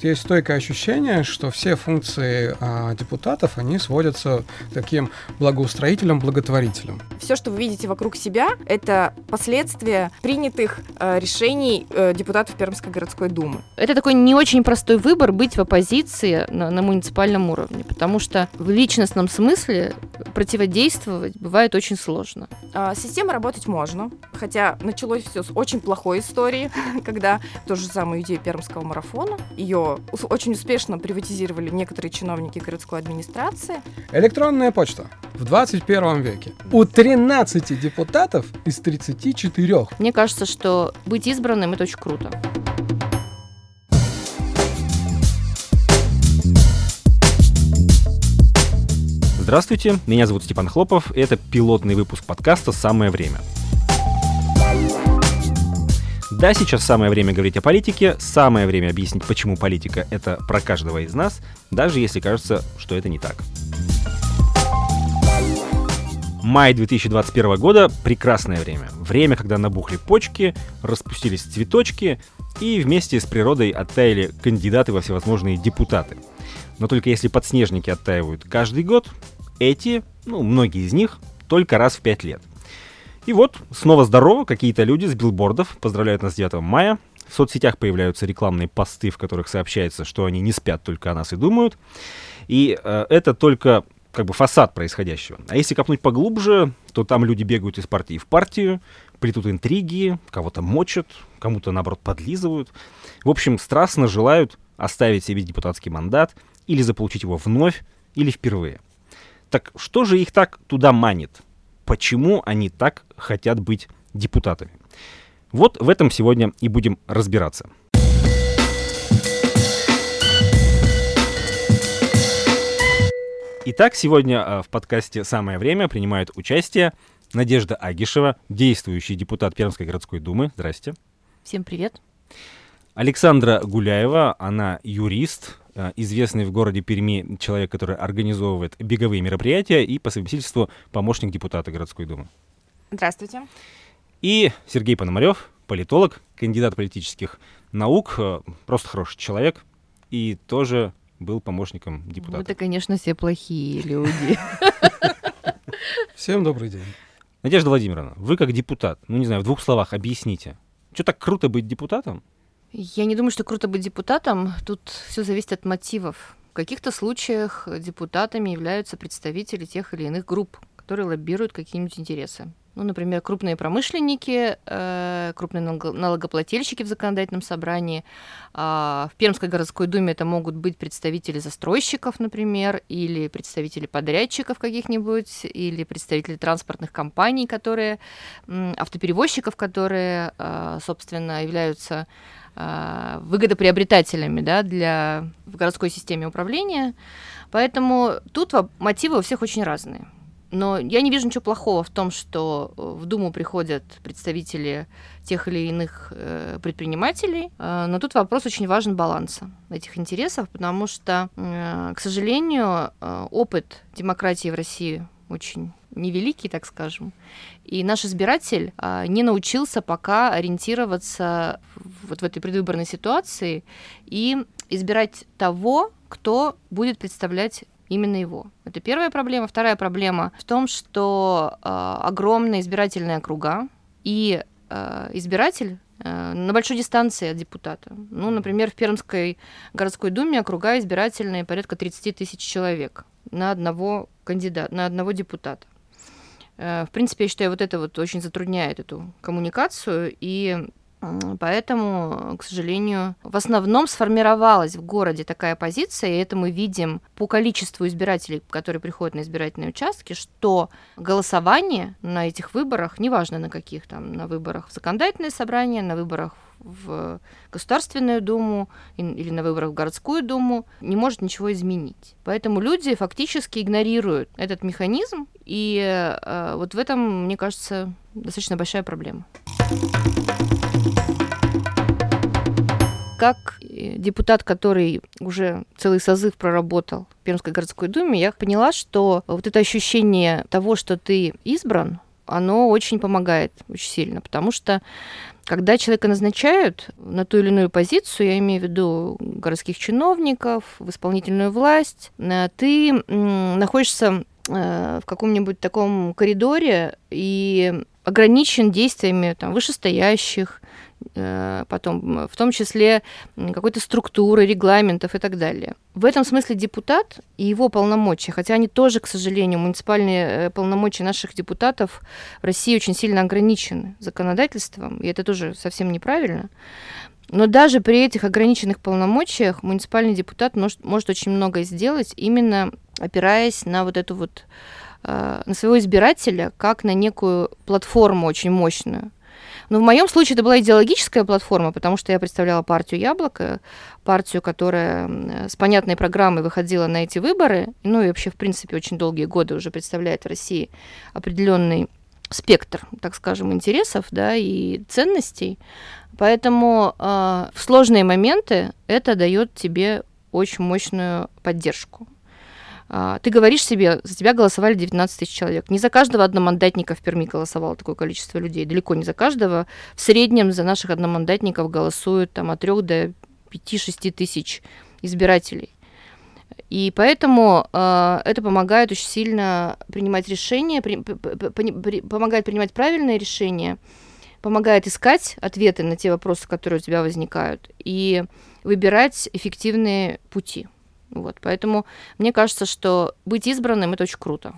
Есть стойкое ощущение, что все функции а, депутатов, они сводятся к таким благоустроителям, благотворителям. Все, что вы видите вокруг себя, это последствия принятых э, решений э, депутатов Пермской городской думы. Это такой не очень простой выбор быть в оппозиции на, на муниципальном уровне, потому что в личностном смысле противодействовать бывает очень сложно. А, система работать можно, хотя началось все с очень плохой истории, когда ту же самую идею пермского марафона, ее очень успешно приватизировали некоторые чиновники городской администрации. Электронная почта в 21 веке. У 13 депутатов из 34. Мне кажется, что быть избранным это очень круто. Здравствуйте, меня зовут Степан Хлопов, и это пилотный выпуск подкаста «Самое время». Да, сейчас самое время говорить о политике, самое время объяснить, почему политика — это про каждого из нас, даже если кажется, что это не так. Май 2021 года — прекрасное время. Время, когда набухли почки, распустились цветочки, и вместе с природой оттаяли кандидаты во всевозможные депутаты. Но только если подснежники оттаивают каждый год, эти, ну, многие из них, только раз в пять лет. И вот, снова здорово, какие-то люди с билбордов поздравляют нас с 9 мая. В соцсетях появляются рекламные посты, в которых сообщается, что они не спят только о нас и думают. И э, это только как бы фасад происходящего. А если копнуть поглубже, то там люди бегают из партии в партию, плетут интриги, кого-то мочат, кому-то, наоборот, подлизывают. В общем, страстно желают оставить себе депутатский мандат или заполучить его вновь, или впервые. Так что же их так туда манит? почему они так хотят быть депутатами. Вот в этом сегодня и будем разбираться. Итак, сегодня а, в подкасте «Самое время» принимает участие Надежда Агишева, действующий депутат Пермской городской думы. Здрасте. Всем привет. Александра Гуляева, она юрист, Э, известный в городе Перми человек, который организовывает беговые мероприятия и по совместительству помощник депутата городской думы. Здравствуйте. И Сергей Пономарев, политолог, кандидат политических наук, э, просто хороший человек и тоже был помощником депутата. Это, конечно, все плохие люди. Всем добрый день. Надежда Владимировна, вы как депутат, ну не знаю, в двух словах объясните, что так круто быть депутатом? Я не думаю, что круто быть депутатом. Тут все зависит от мотивов. В каких-то случаях депутатами являются представители тех или иных групп, которые лоббируют какие-нибудь интересы. Ну, например, крупные промышленники, э, крупные налогоплательщики в законодательном собрании. А в Пермской городской думе это могут быть представители застройщиков, например, или представители подрядчиков каких-нибудь, или представители транспортных компаний, которые, автоперевозчиков, которые, э, собственно, являются э, выгодоприобретателями да, для, в городской системе управления. Поэтому тут мотивы у всех очень разные. Но я не вижу ничего плохого в том, что э, в Думу приходят представители тех или иных э, предпринимателей. Э, но тут вопрос очень важен баланса этих интересов, потому что, к сожалению, опыт демократии в России очень невеликий, так скажем. И наш избиратель не научился пока ориентироваться вот в этой предвыборной ситуации и избирать того, кто будет представлять именно его. Это первая проблема. Вторая проблема в том, что э, огромные избирательные округа и э, избиратель э, на большой дистанции от депутата. Ну, например, в Пермской городской думе округа избирательные порядка 30 тысяч человек на одного кандидата, на одного депутата. Э, в принципе, я считаю, вот это вот очень затрудняет эту коммуникацию, и Поэтому, к сожалению, в основном сформировалась в городе такая позиция, и это мы видим по количеству избирателей, которые приходят на избирательные участки, что голосование на этих выборах, неважно на каких там, на выборах в законодательное собрание, на выборах в Государственную Думу или на выборах в Городскую Думу, не может ничего изменить. Поэтому люди фактически игнорируют этот механизм, и э, вот в этом, мне кажется, достаточно большая проблема как э, депутат, который уже целый созыв проработал в Пермской городской думе, я поняла, что вот это ощущение того, что ты избран, оно очень помогает очень сильно, потому что когда человека назначают на ту или иную позицию, я имею в виду городских чиновников, в исполнительную власть, э, ты находишься э, в каком-нибудь таком коридоре и ограничен действиями там, вышестоящих, Э, потом в том числе какой-то структуры, регламентов и так далее. В этом смысле депутат и его полномочия, хотя они тоже, к сожалению, муниципальные э, полномочия наших депутатов в России очень сильно ограничены законодательством, и это тоже совсем неправильно. Но даже при этих ограниченных полномочиях муниципальный депутат может, может очень многое сделать, именно опираясь на вот эту вот э, на своего избирателя, как на некую платформу очень мощную. Но в моем случае это была идеологическая платформа, потому что я представляла партию «Яблоко», партию, которая с понятной программой выходила на эти выборы, ну и вообще, в принципе, очень долгие годы уже представляет в России определенный спектр, так скажем, интересов да, и ценностей. Поэтому э, в сложные моменты это дает тебе очень мощную поддержку. А, ты говоришь себе, за тебя голосовали 19 тысяч человек. Не за каждого одномандатника в Перми голосовало такое количество людей, далеко не за каждого. В среднем за наших одномандатников голосуют там, от 3 до 5-6 тысяч избирателей. И поэтому э, это помогает очень сильно принимать решения, при, при, при, помогает принимать правильные решения, помогает искать ответы на те вопросы, которые у тебя возникают, и выбирать эффективные пути. Вот, поэтому мне кажется, что быть избранным это очень круто.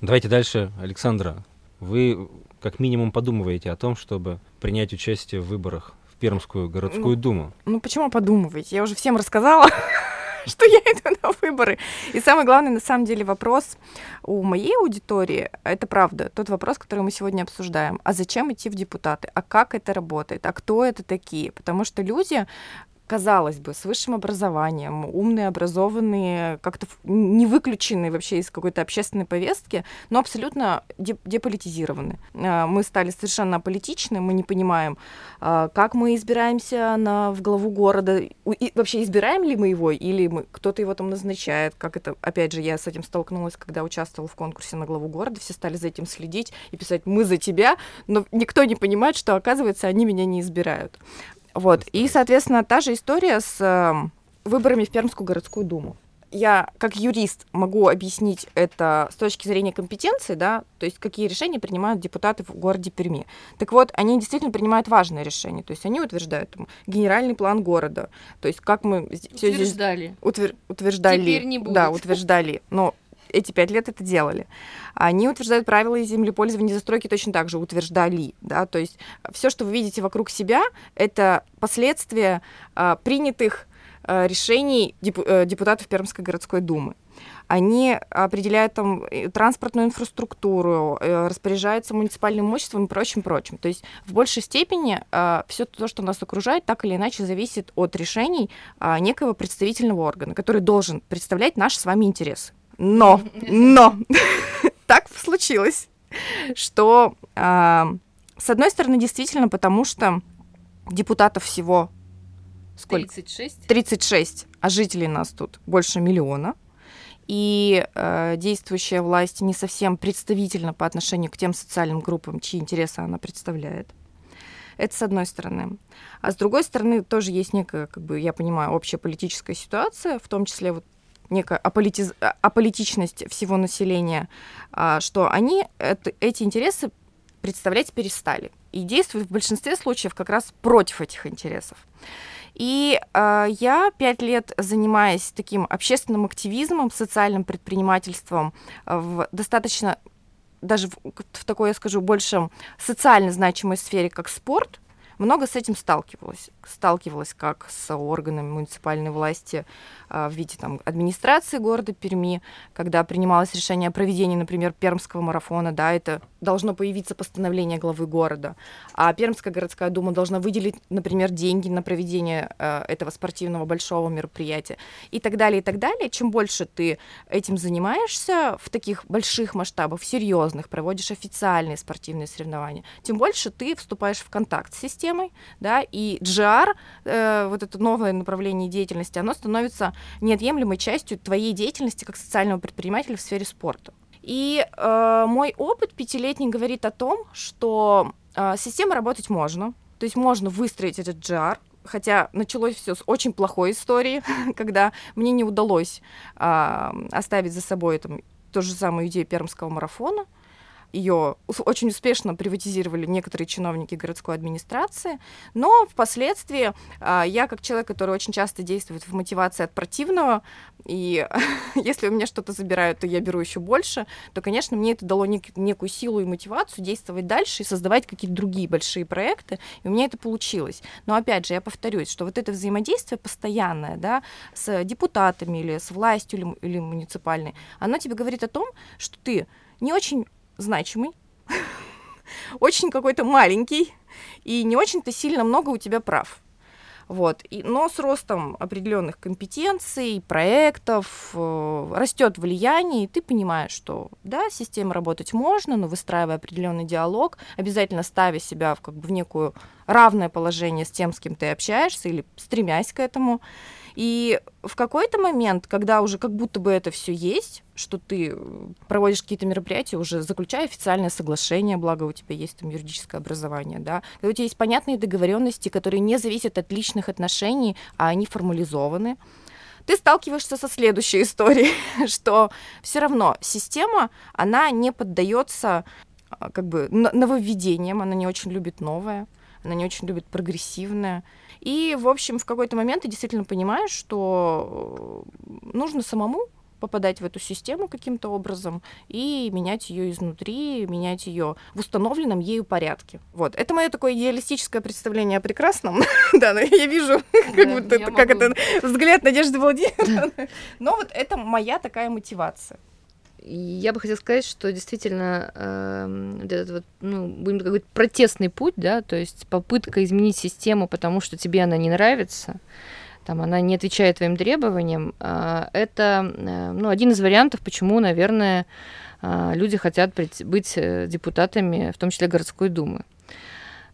Давайте дальше, Александра. Вы как минимум подумываете о том, чтобы принять участие в выборах в Пермскую городскую ну, думу. Ну почему подумываете? Я уже всем рассказала, что я иду на выборы. И самый главный, на самом деле, вопрос у моей аудитории, это правда, тот вопрос, который мы сегодня обсуждаем. А зачем идти в депутаты? А как это работает? А кто это такие? Потому что люди казалось бы, с высшим образованием, умные, образованные, как-то не выключенные вообще из какой-то общественной повестки, но абсолютно деполитизированы. А, мы стали совершенно аполитичны, мы не понимаем, а, как мы избираемся на, в главу города, и вообще избираем ли мы его, или мы, кто-то его там назначает, как это, опять же, я с этим столкнулась, когда участвовала в конкурсе на главу города, все стали за этим следить и писать «мы за тебя», но никто не понимает, что, оказывается, они меня не избирают. Вот. И, соответственно, та же история с э, выборами в Пермскую городскую думу. Я как юрист могу объяснить это с точки зрения компетенции, да, то есть какие решения принимают депутаты в городе Перми. Так вот, они действительно принимают важные решения, то есть они утверждают там, генеральный план города, то есть как мы все утверждали. здесь утвер, утверждали, Теперь не будет. да, утверждали, но эти пять лет это делали. Они утверждают правила землепользования и застройки точно так же утверждали, да, то есть все, что вы видите вокруг себя, это последствия а, принятых а, решений деп, а, депутатов Пермской городской думы они определяют там транспортную инфраструктуру, э, распоряжаются муниципальным имуществом и прочим, прочим. То есть в большей степени э, все то, что нас окружает, так или иначе зависит от решений э, некого представительного органа, который должен представлять наши с вами интересы. Но, но, так случилось, что, э, с одной стороны, действительно, потому что депутатов всего сколько? 36. 36, а жителей нас тут больше миллиона. И э, действующая власть не совсем представительна по отношению к тем социальным группам, чьи интересы она представляет. Это с одной стороны. А с другой стороны, тоже есть некая, как бы, я понимаю, общая политическая ситуация, в том числе вот некая аполитиз... аполитичность всего населения, а, что они это, эти интересы представлять перестали и действуют в большинстве случаев как раз против этих интересов. И э, я пять лет занимаясь таким общественным активизмом, социальным предпринимательством в достаточно даже в, в такой, я скажу, больше социально значимой сфере, как спорт, много с этим сталкивалась. Сталкивалась как с органами муниципальной власти, а, в виде там, администрации города Перми, когда принималось решение о проведении, например, Пермского марафона, да, это должно появиться постановление главы города, а Пермская городская дума должна выделить, например, деньги на проведение э, этого спортивного большого мероприятия и так далее, и так далее. Чем больше ты этим занимаешься в таких больших масштабах, серьезных, проводишь официальные спортивные соревнования, тем больше ты вступаешь в контакт с системой, да, и GR, э, вот это новое направление деятельности, оно становится неотъемлемой частью твоей деятельности как социального предпринимателя в сфере спорта. И э, мой опыт пятилетний говорит о том, что э, система работать можно, то есть можно выстроить этот GR, хотя началось все с очень плохой истории, когда мне не удалось э, оставить за собой там, ту же самую идею пермского марафона, ее очень успешно приватизировали некоторые чиновники городской администрации, но впоследствии а, я, как человек, который очень часто действует в мотивации от противного, и если у меня что-то забирают, то я беру еще больше, то, конечно, мне это дало нек- некую силу и мотивацию действовать дальше и создавать какие-то другие большие проекты, и у меня это получилось. Но, опять же, я повторюсь, что вот это взаимодействие постоянное, да, с депутатами или с властью или, или муниципальной, оно тебе говорит о том, что ты не очень значимый, очень какой-то маленький, и не очень-то сильно много у тебя прав. Вот. И, но с ростом определенных компетенций, проектов э, растет влияние, и ты понимаешь, что да, система работать можно, но выстраивая определенный диалог, обязательно ставя себя в, как бы, в некую равное положение с тем, с кем ты общаешься, или стремясь к этому. И в какой-то момент, когда уже как будто бы это все есть, что ты э, проводишь какие-то мероприятия, уже заключая официальное соглашение, благо у тебя есть там юридическое образование, да, когда у тебя есть понятные договоренности, которые не зависят от личных отношений, а они формализованы, ты сталкиваешься со следующей историей, что все равно система, она не поддается а, как бы нововведениям, она не очень любит новое, она не очень любит прогрессивное. И, в общем, в какой-то момент ты действительно понимаешь, что э, нужно самому попадать в эту систему каким-то образом и менять ее изнутри, менять ее в установленном ею порядке. Вот. Это мое такое идеалистическое представление о прекрасном. да, но я вижу, как будто как это взгляд Надежды Владимировны. Но вот это моя такая мотивация. Я бы хотела сказать, что действительно э, этот вот, ну, будем какой-то протестный путь, да, то есть попытка изменить систему, потому что тебе она не нравится, там она не отвечает твоим требованиям, э, это э, ну, один из вариантов, почему, наверное, э, люди хотят быть э, депутатами, в том числе городской думы.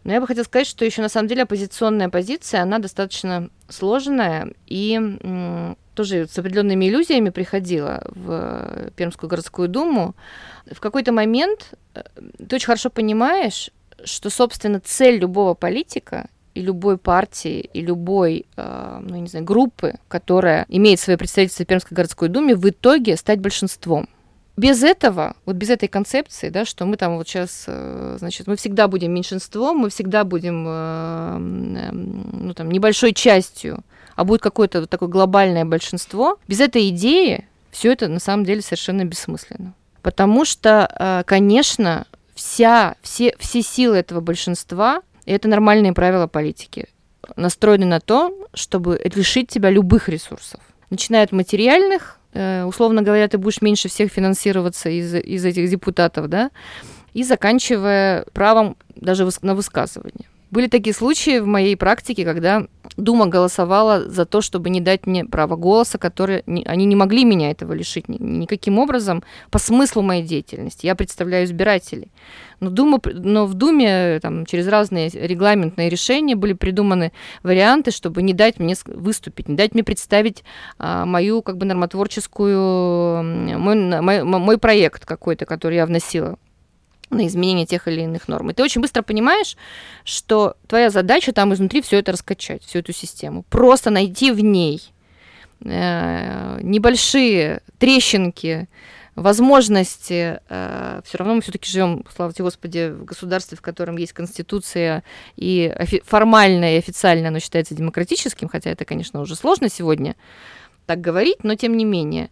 Но я бы хотела сказать, что еще на самом деле оппозиционная позиция, она достаточно сложная и тоже с определенными иллюзиями приходила в Пермскую городскую думу, в какой-то момент э, ты очень хорошо понимаешь, что, собственно, цель любого политика и любой партии, и любой, э, ну, не знаю, группы, которая имеет свое представительство в Пермской городской думе, в итоге стать большинством. Без этого, вот без этой концепции, да, что мы там вот сейчас, э, значит, мы всегда будем меньшинством, мы всегда будем, ну, там, небольшой частью а будет какое-то вот такое глобальное большинство, без этой идеи все это на самом деле совершенно бессмысленно. Потому что, э, конечно, вся, все, все силы этого большинства, и это нормальные правила политики, настроены на то, чтобы лишить тебя любых ресурсов. Начиная от материальных, э, условно говоря, ты будешь меньше всех финансироваться из, из этих депутатов, да, и заканчивая правом даже на высказывание. Были такие случаи в моей практике, когда Дума голосовала за то, чтобы не дать мне право голоса, которые они не могли меня этого лишить ни, никаким образом по смыслу моей деятельности. Я представляю избирателей. Но, Дума, но в Думе там, через разные регламентные решения были придуманы варианты, чтобы не дать мне выступить, не дать мне представить а, мою как бы нормотворческую, мой, мой, мой проект какой-то, который я вносила на изменение тех или иных норм. И ты очень быстро понимаешь, что твоя задача там изнутри все это раскачать, всю эту систему. Просто найти в ней э, небольшие трещинки, возможности, э, все равно мы все-таки живем, слава тебе Господи, в государстве, в котором есть конституция, и офи- формально и официально оно считается демократическим, хотя это, конечно, уже сложно сегодня так говорить, но тем не менее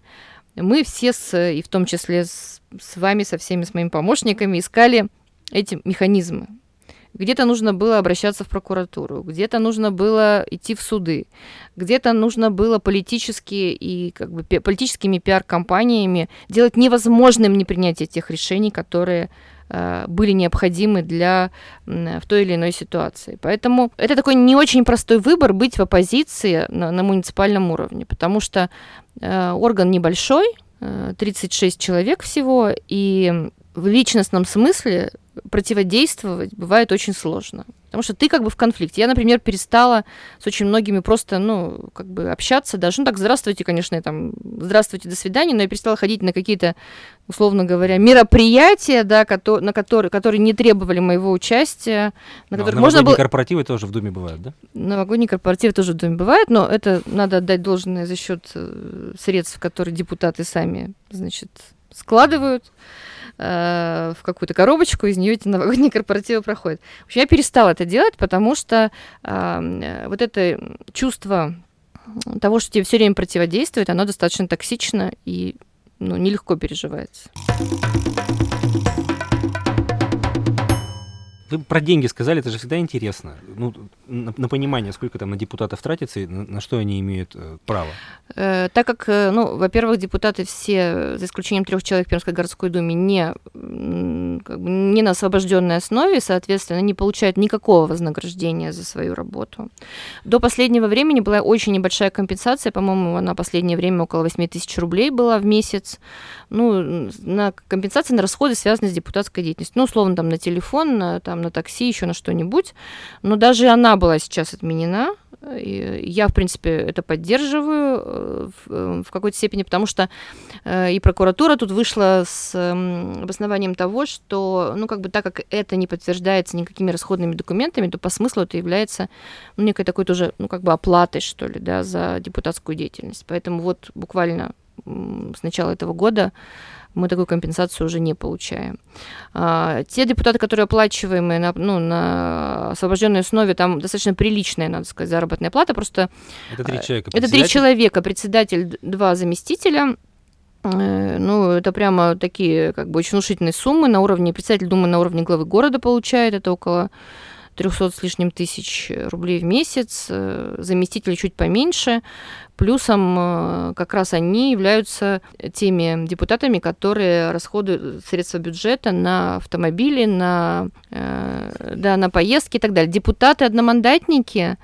мы все, с, и в том числе с, с вами, со всеми, с моими помощниками, искали эти механизмы. Где-то нужно было обращаться в прокуратуру, где-то нужно было идти в суды, где-то нужно было политически и как бы политическими пиар-компаниями делать невозможным непринятие тех решений, которые были необходимы для в той или иной ситуации. Поэтому это такой не очень простой выбор быть в оппозиции на, на муниципальном уровне, потому что Э, орган небольшой, 36 э, человек всего, и в личностном смысле противодействовать бывает очень сложно. Потому что ты как бы в конфликте. Я, например, перестала с очень многими просто, ну, как бы общаться даже. Ну, так, здравствуйте, конечно, я там, здравствуйте, до свидания, но я перестала ходить на какие-то, условно говоря, мероприятия, да, кото- на которые, которые не требовали моего участия, на а которых можно было... корпоративы тоже в Думе бывают, да? Новогодние корпоративы тоже в Думе бывают, но это надо отдать должное за счет э, средств, которые депутаты сами, значит, складывают э, в какую-то коробочку, из нее эти новогодние корпоративы проходят. В общем, я перестала это делать, потому что э, вот это чувство того, что тебе все время противодействует, оно достаточно токсично и ну, нелегко переживается. Вы про деньги сказали, это же всегда интересно. Ну, на, на понимание, сколько там на депутатов тратится и на, на что они имеют э, право. Э, так как, э, ну, во-первых, депутаты все, за исключением трех человек в Пермской городской думе, не, как бы, не на освобожденной основе, соответственно, не получают никакого вознаграждения за свою работу. До последнего времени была очень небольшая компенсация, по-моему, на последнее время около 8 тысяч рублей была в месяц. Ну, на компенсации на расходы, связанные с депутатской деятельностью. Ну, условно, там, на телефон, на, там, на такси, еще на что-нибудь. Но даже она была сейчас отменена. Я, в принципе, это поддерживаю э, в, э, в какой-то степени, потому что э, и прокуратура тут вышла с обоснованием того, что, ну, как бы так как это не подтверждается никакими расходными документами, то по смыслу это является ну, некой такой тоже, ну, как бы оплатой, что ли, да, за депутатскую деятельность. Поэтому вот буквально с начала этого года мы такую компенсацию уже не получаем. А, те депутаты, которые оплачиваемые на, ну, на освобожденной основе, там достаточно приличная, надо сказать, заработная плата. Просто это три человека. Это три человека, председатель, два заместителя. Э, ну, это прямо такие, как бы, очень внушительные суммы на уровне, председатель Думы на уровне главы города получает, это около 300 с лишним тысяч рублей в месяц, э, заместители чуть поменьше. Плюсом э, как раз они являются теми депутатами, которые расходуют средства бюджета на автомобили, на, э, да, на поездки и так далее. Депутаты-одномандатники,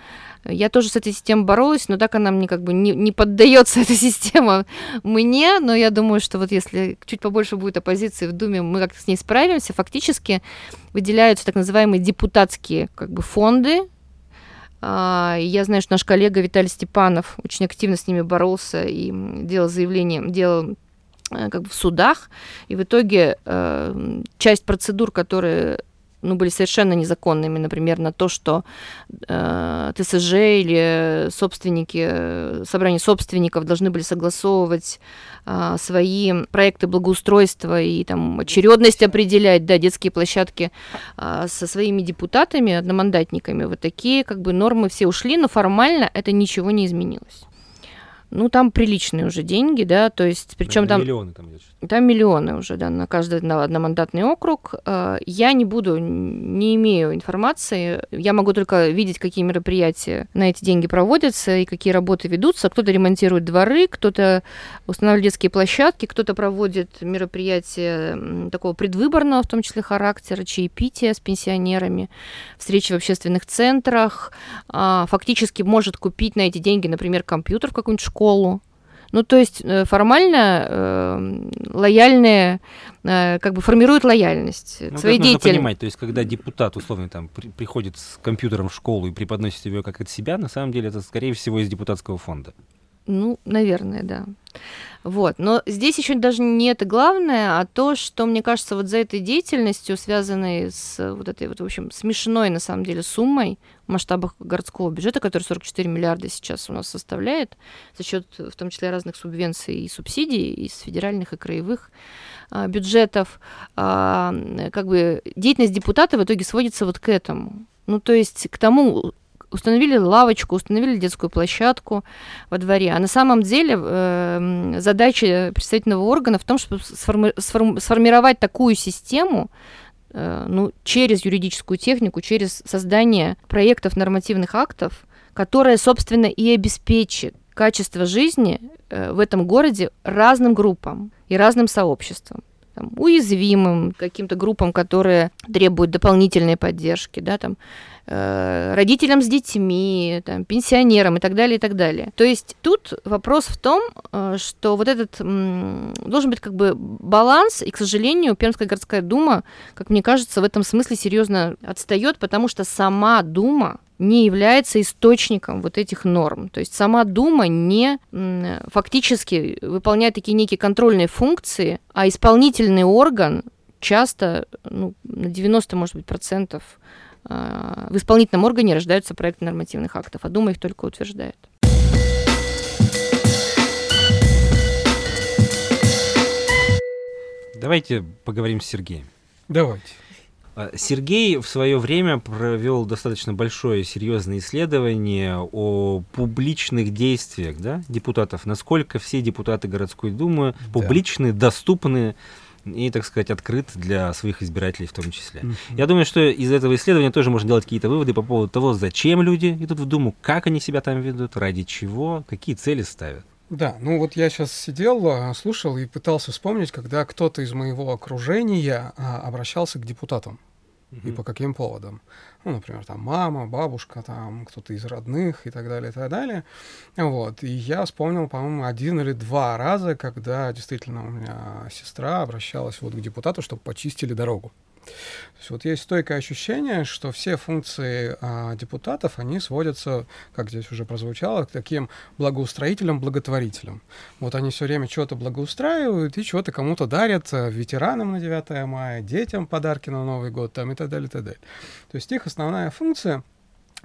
я тоже с этой системой боролась, но так она мне как бы не, не поддается, эта система мне, но я думаю, что вот если чуть побольше будет оппозиции в Думе, мы как-то с ней справимся. Фактически выделяются так называемые депутатские как бы фонды, а, я знаю, что наш коллега Виталий Степанов очень активно с ними боролся и делал заявление, делал э, как бы в судах, и в итоге э, часть процедур, которые ну, были совершенно незаконными, например, на то, что э, ТСЖ или собственники, э, собрание собственников должны были согласовывать э, свои проекты благоустройства и там очередность определять, да, детские площадки э, со своими депутатами, одномандатниками. Вот такие как бы нормы все ушли, но формально это ничего не изменилось. Ну, там приличные уже деньги, да, то есть, причем там... Миллионы там идет. Там миллионы уже, да, на каждый на одномандатный округ. Э, я не буду, не имею информации. Я могу только видеть, какие мероприятия на эти деньги проводятся и какие работы ведутся. Кто-то ремонтирует дворы, кто-то устанавливает детские площадки, кто-то проводит мероприятия такого предвыборного, в том числе характера, чаепития с пенсионерами, встречи в общественных центрах. А, фактически может купить на эти деньги, например, компьютер в какую-нибудь школу, ну, то есть э, формально э, лояльные, э, как бы формируют лояльность ну, своей деятельности. понимать, то есть когда депутат, условно, там, при, приходит с компьютером в школу и преподносит его как от себя, на самом деле это, скорее всего, из депутатского фонда. Ну, наверное, да. Вот. Но здесь еще даже не это главное, а то, что, мне кажется, вот за этой деятельностью, связанной с вот этой вот, в общем, смешной, на самом деле, суммой в масштабах городского бюджета, который 44 миллиарда сейчас у нас составляет, за счет, в том числе, разных субвенций и субсидий из федеральных и краевых а, бюджетов, а, как бы деятельность депутата в итоге сводится вот к этому. Ну, то есть к тому, установили лавочку, установили детскую площадку во дворе. А на самом деле э, задача представительного органа в том, чтобы сформи- сформи- сформировать такую систему, ну, через юридическую технику, через создание проектов нормативных актов, которая, собственно, и обеспечит качество жизни э, в этом городе разным группам и разным сообществам. там, уязвимым, каким-то группам, которые требуют дополнительной поддержки, да, там, э, родителям с детьми, там, пенсионерам и так далее, и так далее. То есть тут вопрос в том, э, что вот этот должен быть как бы баланс, и, к сожалению, Пермская городская дума, как мне кажется, в этом смысле серьезно отстает, потому что сама дума не является источником вот этих норм. То есть сама Дума не фактически выполняет такие некие контрольные функции, а исполнительный орган часто ну, на 90, может быть, процентов в исполнительном органе рождаются проекты нормативных актов, а Дума их только утверждает. Давайте поговорим с Сергеем. Давайте. А, Сергей в свое время провел достаточно большое серьезное исследование о публичных действиях да, депутатов, насколько все депутаты городской думы публичны, доступны и, так сказать, открыт для своих избирателей в том числе. Мгм. Я думаю, что из этого исследования тоже можно делать какие-то выводы по поводу того, зачем люди идут в Думу, как они себя там ведут, ради чего, какие цели ставят. Да, ну вот я сейчас сидел, а, слушал и пытался вспомнить, когда кто-то из моего окружения а, обращался к депутатам. И по каким поводам. Ну, например, там мама, бабушка, там кто-то из родных и так далее, и так далее. Вот. И я вспомнил, по-моему, один или два раза, когда действительно у меня сестра обращалась вот к депутату, чтобы почистили дорогу. Есть вот есть стойкое ощущение, что все функции а, депутатов, они сводятся, как здесь уже прозвучало, к таким благоустроителям, благотворителям. Вот они все время что-то благоустраивают и что-то кому-то дарят, э, ветеранам на 9 мая, детям подарки на Новый год там, и так далее, и так далее. То есть их основная функция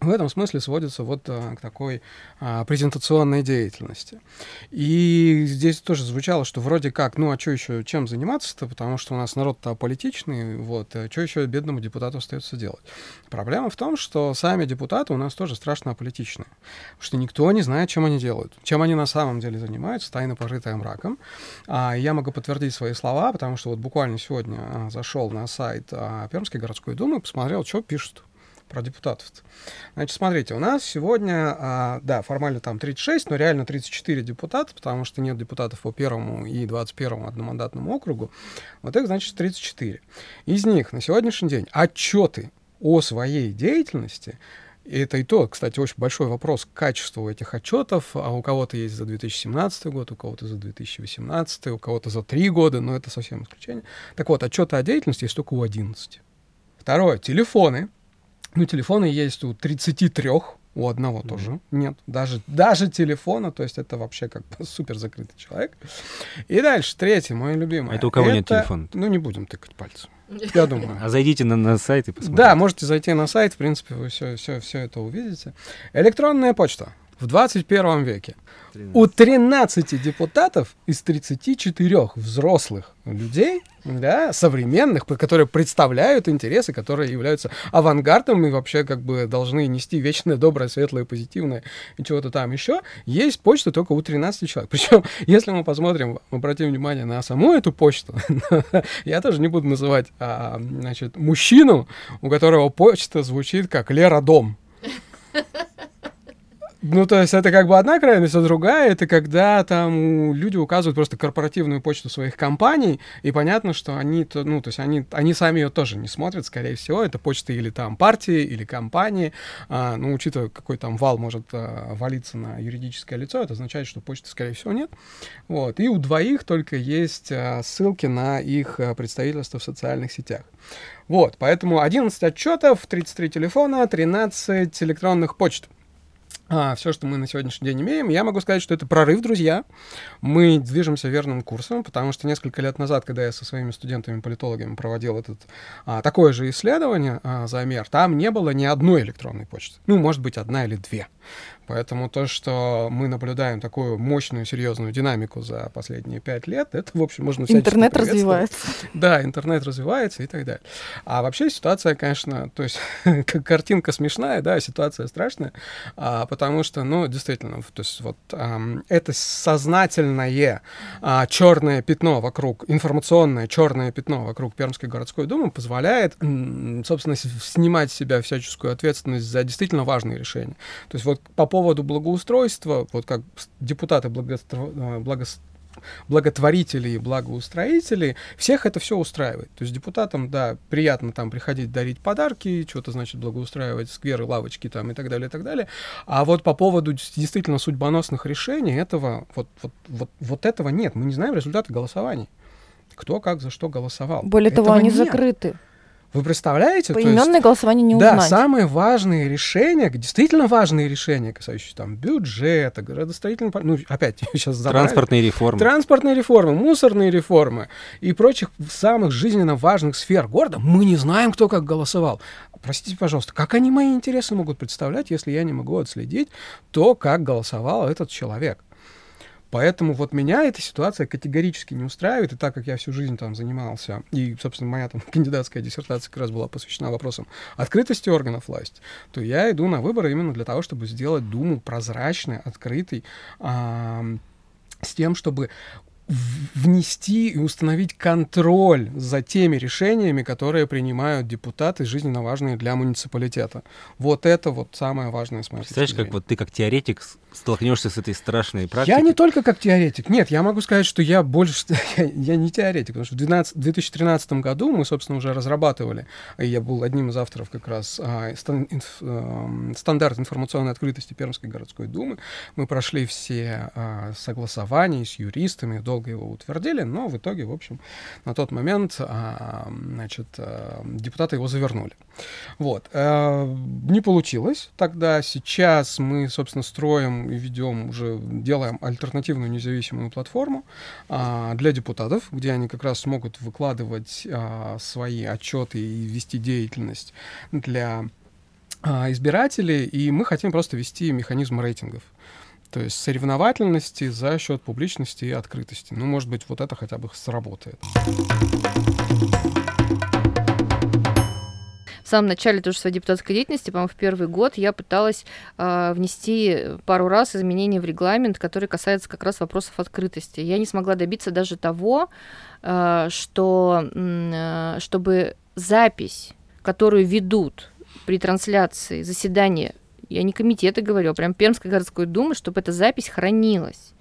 в этом смысле сводится вот а, к такой а, презентационной деятельности. И здесь тоже звучало, что вроде как, ну а что еще, чем заниматься-то, потому что у нас народ-то аполитичный, вот, а что еще бедному депутату остается делать? Проблема в том, что сами депутаты у нас тоже страшно аполитичные, потому что никто не знает, чем они делают, чем они на самом деле занимаются, тайно пожитая мраком. А, я могу подтвердить свои слова, потому что вот буквально сегодня а, зашел на сайт а, Пермской городской думы, посмотрел, что пишут про депутатов. Значит, смотрите, у нас сегодня, а, да, формально там 36, но реально 34 депутата, потому что нет депутатов по первому и 21 одномандатному округу. Вот их, значит, 34. Из них на сегодняшний день отчеты о своей деятельности и это и то, кстати, очень большой вопрос к качеству этих отчетов. А у кого-то есть за 2017 год, у кого-то за 2018, у кого-то за три года, но это совсем исключение. Так вот, отчеты о деятельности есть только у 11. Второе, телефоны. Ну, телефоны есть у 33, у одного mm-hmm. тоже нет. Даже, даже телефона, то есть это вообще как бы супер закрытый человек. И дальше, третий, мой любимый. А это у кого это, нет телефона? Ну, не будем тыкать пальцем. Я думаю. А зайдите на, на сайт и посмотрите. Да, можете зайти на сайт, в принципе, вы все, все, все это увидите. Электронная почта в 21 веке. 13. У 13 депутатов из 34 взрослых людей, да, современных, которые представляют интересы, которые являются авангардом и вообще как бы должны нести вечное, доброе, светлое, позитивное и чего-то там еще, есть почта только у 13 человек. Причем, если мы посмотрим, обратим внимание на саму эту почту, я тоже не буду называть, а, значит, мужчину, у которого почта звучит как Лера Дом. Ну, то есть это как бы одна крайность, а другая это когда там люди указывают просто корпоративную почту своих компаний, и понятно, что они, то, ну, то есть они, они сами ее тоже не смотрят, скорее всего, это почта или там партии, или компании, а, ну, учитывая, какой там вал может а, валиться на юридическое лицо, это означает, что почты, скорее всего, нет. Вот, и у двоих только есть а, ссылки на их а, представительство в социальных сетях. Вот, поэтому 11 отчетов, 33 телефона, 13 электронных почт а, все, что мы на сегодняшний день имеем, я могу сказать, что это прорыв, друзья. Мы движемся верным курсом, потому что несколько лет назад, когда я со своими студентами-политологами проводил этот, а, такое же исследование, а, замер, там не было ни одной электронной почты. Ну, может быть, одна или две. Поэтому то, что мы наблюдаем такую мощную, серьезную динамику за последние пять лет, это, в общем, можно Интернет развивается. Да, интернет развивается и так далее. А вообще ситуация, конечно, то есть картинка смешная, да, ситуация страшная, а, потому что, ну, действительно, то есть вот а, это сознательное а, черное пятно вокруг, информационное черное пятно вокруг Пермской городской думы позволяет, собственно, снимать с себя всяческую ответственность за действительно важные решения. То есть вот по поводу благоустройства, вот как депутаты благостро... Э, благо... благотворителей и благоустроителей, всех это все устраивает. То есть депутатам, да, приятно там приходить дарить подарки, что-то, значит, благоустраивать скверы, лавочки там и так далее, и так далее. А вот по поводу действительно судьбоносных решений этого, вот, вот, вот, вот этого нет. Мы не знаем результаты голосований. Кто как за что голосовал. Более Этого того, они нет. закрыты. Вы представляете? То есть- Поименное голосование не да, узнать. самые важные решения, действительно важные решения, касающиеся там бюджета, градостроительной, пол- ну опять сейчас забрали. Транспортные реформы. Транспортные реформы, мусорные реформы и прочих самых жизненно важных сфер города, мы не знаем, кто как голосовал. Простите, пожалуйста, как они мои интересы могут представлять, если я не могу отследить то, как голосовал этот человек? Поэтому вот меня эта ситуация категорически не устраивает, и так как я всю жизнь там занимался, и, собственно, моя там кандидатская диссертация как раз была посвящена вопросам открытости органов власти, то я иду на выборы именно для того, чтобы сделать Думу прозрачной, открытой, с тем, чтобы внести и установить контроль за теми решениями, которые принимают депутаты, жизненно важные для муниципалитета. Вот это вот самое важное с моей Представляешь, как вот ты как теоретик столкнешься с этой страшной практикой? Я не только как теоретик. Нет, я могу сказать, что я больше... Я, я не теоретик, потому что в 12 2013 году мы, собственно, уже разрабатывали, и я был одним из авторов как раз а, стан- инф- эм, стандарт информационной открытости Пермской городской думы. Мы прошли все а, согласования с юристами, долго его утвердили, но в итоге, в общем, на тот момент а, значит, а, депутаты его завернули. Вот. Э, Не получилось тогда. Сейчас мы, собственно, строим и ведем уже, делаем альтернативную независимую платформу а, для депутатов, где они как раз смогут выкладывать а, свои отчеты и вести деятельность для а, избирателей. И мы хотим просто вести механизм рейтингов. То есть соревновательности за счет публичности и открытости. Ну, может быть, вот это хотя бы сработает. В самом начале тоже своей депутатской деятельности, по-моему, в первый год я пыталась а, внести пару раз изменения в регламент, который касается как раз вопросов открытости. Я не смогла добиться даже того, а, что а, чтобы запись, которую ведут при трансляции заседания, я не комитеты говорю, а прям Пермской городской думы, чтобы эта запись хранилась.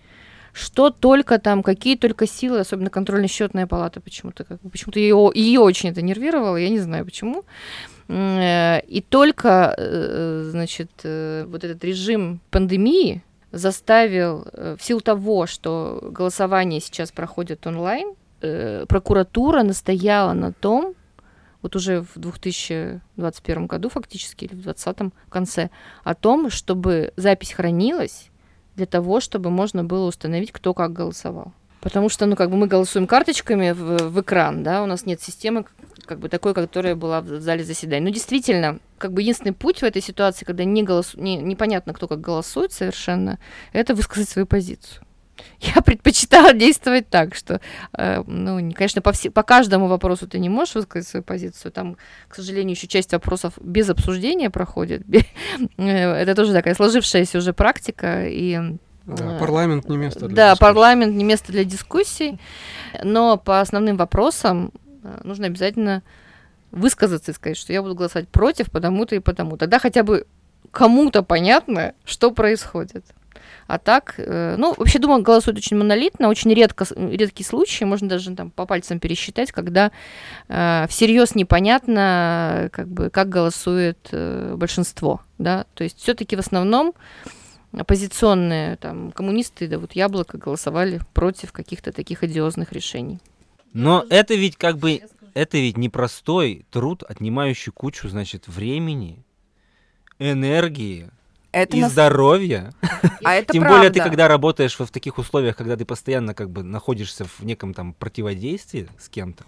Что только там, какие только силы, особенно контрольно-счетная палата почему-то, как почему-то ее, ее очень это нервировало, я не знаю почему. Э, И только, э, значит, э, вот этот режим пандемии заставил, в силу того, что голосование сейчас проходит онлайн, прокуратура настояла на том, вот уже в 2021 году фактически, или в 2020 конце, о том, чтобы запись хранилась для того, чтобы можно было установить, кто как голосовал. Потому что, ну, как бы мы голосуем карточками в, в экран, да, у нас нет системы, как бы такой, которая была в зале заседаний. Ну, действительно, как бы единственный путь в этой ситуации, когда не голосу... не, непонятно, кто как голосует совершенно, это высказать свою позицию. Я предпочитала действовать так, что, э, ну, не- конечно, по, все, по каждому вопросу ты не можешь высказать свою позицию. Там, к сожалению, еще часть вопросов без обсуждения проходит. Э, Это тоже такая сложившаяся уже практика. И Да, э, парламент не место для да, дискуссий. парламент не место для дискуссий, но по основным вопросам э, нужно обязательно высказаться и сказать, что я буду голосовать против потому-то и потому. Тогда хотя бы кому-то понятно, что происходит. А так, э, ну, вообще, думаю, голосуют очень монолитно, очень редко, редкие случаи, можно даже там по пальцам пересчитать, когда э, всерьез непонятно, как бы, как голосует э, большинство, да, то есть все-таки в основном оппозиционные там коммунисты, да вот Яблоко голосовали против каких-то таких одиозных решений. Но это ведь как бы, это ведь непростой труд, отнимающий кучу, значит, времени, энергии Это и нас- здоровья. А это Тем правда. более ты, когда работаешь в, в таких условиях, когда ты постоянно как бы находишься в неком там противодействии с кем-то,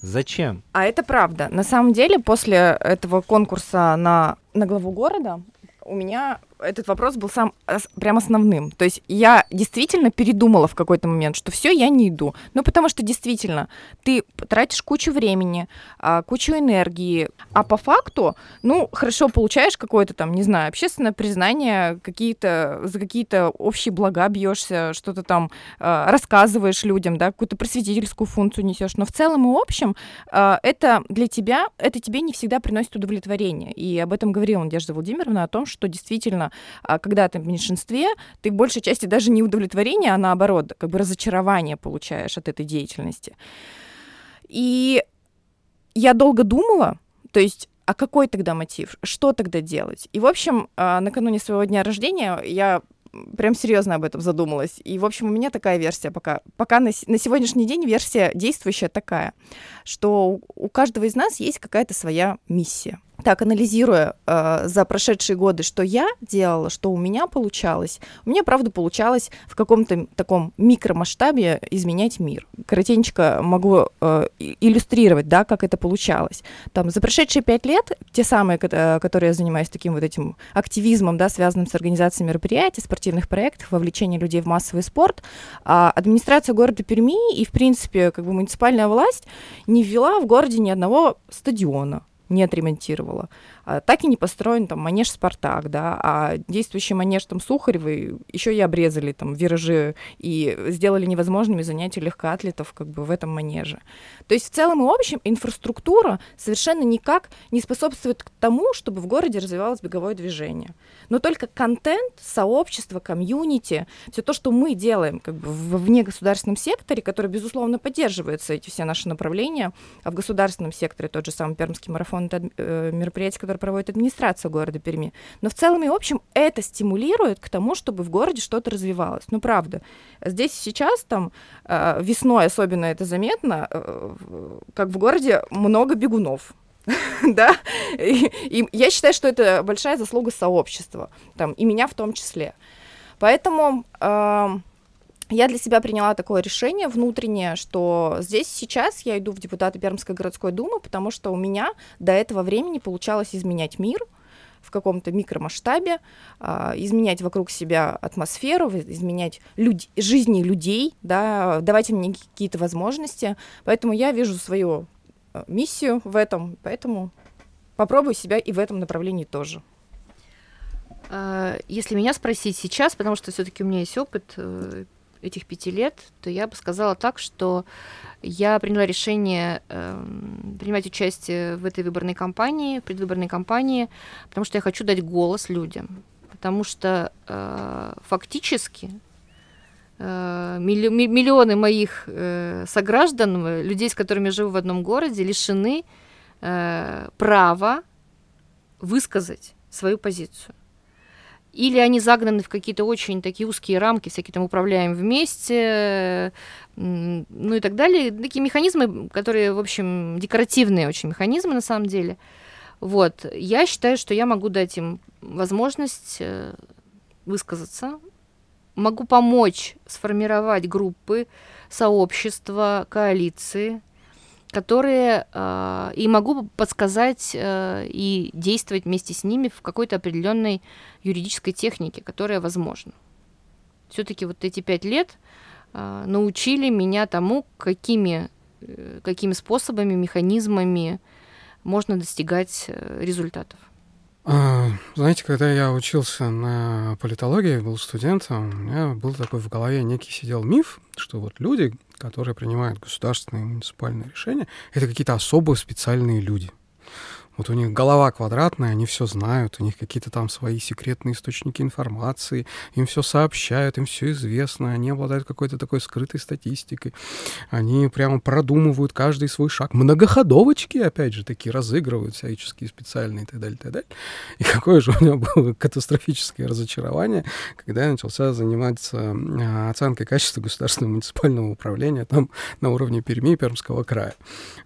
зачем? А это правда. На самом деле, после этого конкурса на, на главу города у меня этот вопрос был сам прям основным. То есть я действительно передумала в какой-то момент, что все, я не иду. Ну, потому что действительно, ты тратишь кучу времени, а, кучу энергии, а по факту, ну, хорошо, получаешь какое-то там, не знаю, общественное признание, какие-то, за какие-то общие блага бьешься, что-то там а, рассказываешь людям, да, какую-то просветительскую функцию несешь. Но в целом и общем а, это для тебя, это тебе не всегда приносит удовлетворение. И об этом говорила Надежда Владимировна, о том, что действительно особенно а, когда ты в меньшинстве, ты в большей части даже не удовлетворение, а наоборот, как бы разочарование получаешь от этой деятельности. И я долго думала, то есть а какой тогда мотив? Что тогда делать? И, в общем, а, накануне своего дня рождения я прям серьезно об этом задумалась. И, в общем, у меня такая версия пока. Пока на, на сегодняшний день версия действующая такая, что у каждого из нас есть какая-то своя миссия так анализируя э, за прошедшие годы, что я делала, что у меня получалось, у меня, правда, получалось в каком-то таком микромасштабе изменять мир. Коротенько могу э, иллюстрировать, да, как это получалось. Там за прошедшие пять лет, те самые, э, которые я занимаюсь таким вот этим активизмом, да, связанным с организацией мероприятий, спортивных проектов, вовлечение людей в массовый спорт, э, администрация города Перми и, в принципе, как бы муниципальная власть не ввела в городе ни одного стадиона не отремонтировала. А, так и не построен там манеж «Спартак», да, а действующий манеж там Сухаревой еще и обрезали там виражи и сделали невозможными занятия легкоатлетов как бы в этом манеже. То есть в целом и общем инфраструктура совершенно никак не способствует к тому, чтобы в городе развивалось беговое движение. Но только контент, сообщество, комьюнити, все то, что мы делаем как бы в внегосударственном секторе, который, безусловно, поддерживается, эти все наши направления, а в государственном секторе тот же самый Пермский марафон, это э, мероприятие, которое проводит администрация города Перми. Но в целом и общем это стимулирует к тому, чтобы в городе что-то развивалось. Ну, правда. Здесь сейчас, там, э, весной особенно это заметно, э, как в городе много бегунов. да, и, и я считаю, что это большая заслуга сообщества, там, и меня в том числе. Поэтому э, я для себя приняла такое решение внутреннее, что здесь сейчас я иду в депутаты Пермской городской думы, потому что у меня до этого времени получалось изменять мир в каком-то микромасштабе, э, изменять вокруг себя атмосферу, изменять люд... жизни людей, да, давать им какие-то возможности. Поэтому я вижу свою Э, миссию в этом, поэтому попробую себя и в этом направлении тоже. А, если меня спросить сейчас, потому что все-таки у меня есть опыт э, этих пяти лет, то я бы сказала так, что я приняла решение э, принимать участие в этой выборной кампании, предвыборной кампании, потому что я хочу дать голос людям. Потому что э, фактически Э, миллионы моих э, сограждан, людей, с которыми я живу в одном городе, лишены э, права высказать свою позицию. Или они загнаны в какие-то очень такие узкие рамки, всякие там управляем вместе, ну и так далее. Такие механизмы, которые, в общем, декоративные очень механизмы на самом деле. Вот. Я считаю, что я могу дать им возможность высказаться, могу помочь сформировать группы, сообщества, коалиции, которые э, и могу подсказать э, и действовать вместе с ними в какой-то определенной юридической технике, которая возможна. Все-таки вот эти пять лет э, научили меня тому, какими, э, какими способами, механизмами можно достигать э, результатов. А, знаете, когда я учился на политологии, был студентом, у меня был такой в голове некий сидел миф, что вот люди, которые принимают государственные и муниципальные решения, это какие-то особые специальные люди. Вот у них голова квадратная, они все знают, у них какие-то там свои секретные источники информации, им все сообщают, им все известно, они обладают какой-то такой скрытой статистикой, они прямо продумывают каждый свой шаг. Многоходовочки, опять же, такие разыгрывают всяческие специальные и так далее, и так далее. И какое же у меня было катастрофическое разочарование, когда я начался заниматься а, оценкой качества государственного муниципального управления там на уровне Перми и Пермского края.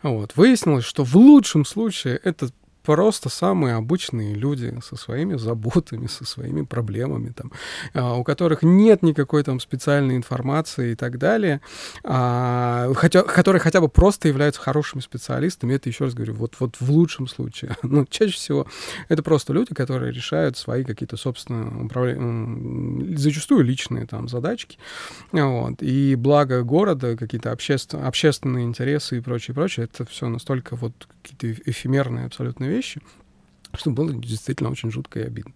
Вот. Выяснилось, что в лучшем случае это просто самые обычные люди со своими заботами, со своими проблемами, там, а, у которых нет никакой там специальной информации и так далее, а, хотя, которые хотя бы просто являются хорошими специалистами. Это, еще раз говорю, вот, вот в лучшем случае. Но чаще всего это просто люди, которые решают свои какие-то собственные зачастую личные там задачки. Вот. И благо города, какие-то обществен... общественные интересы и прочее, прочее, это все настолько вот какие-то эфемерные абсолютно вещи, что было действительно очень жутко и обидно.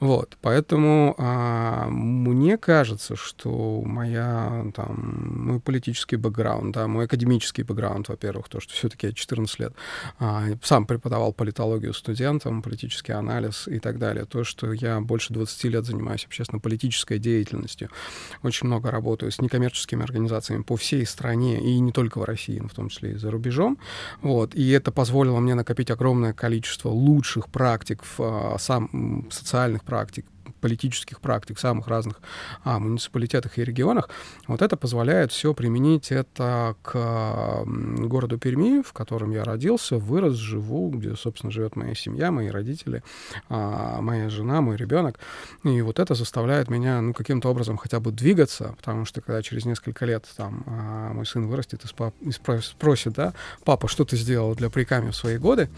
Вот, поэтому а, мне кажется, что моя, там, мой политический бэкграунд, да, мой академический бэкграунд, во-первых, то, что все-таки я 14 лет а, сам преподавал политологию студентам, политический анализ и так далее, то, что я больше 20 лет занимаюсь общественно-политической деятельностью, очень много работаю с некоммерческими организациями по всей стране, и не только в России, но в том числе и за рубежом, вот, и это позволило мне накопить огромное количество лучших практик, а, сам, социальных практик, политических практик в самых разных а, муниципалитетах и регионах, вот это позволяет все применить это к городу Перми, в котором я родился, вырос, живу, где, собственно, живет моя семья, мои родители, а, моя жена, мой ребенок. И вот это заставляет меня, ну, каким-то образом хотя бы двигаться, потому что когда через несколько лет там а, мой сын вырастет и, спа- и спросит, да, папа, что ты сделал для приками в свои годы,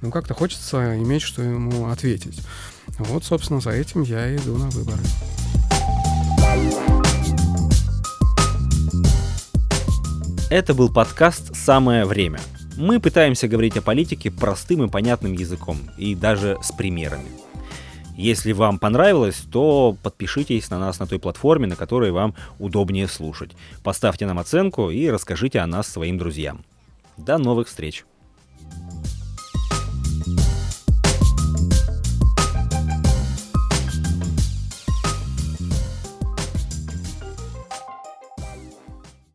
ну, как-то хочется иметь, что ему ответить. Вот, собственно, за этим я и иду на выборы. Это был подкаст «Самое время». Мы пытаемся говорить о политике простым и понятным языком, и даже с примерами. Если вам понравилось, то подпишитесь на нас на той платформе, на которой вам удобнее слушать. Поставьте нам оценку и расскажите о нас своим друзьям. До новых встреч!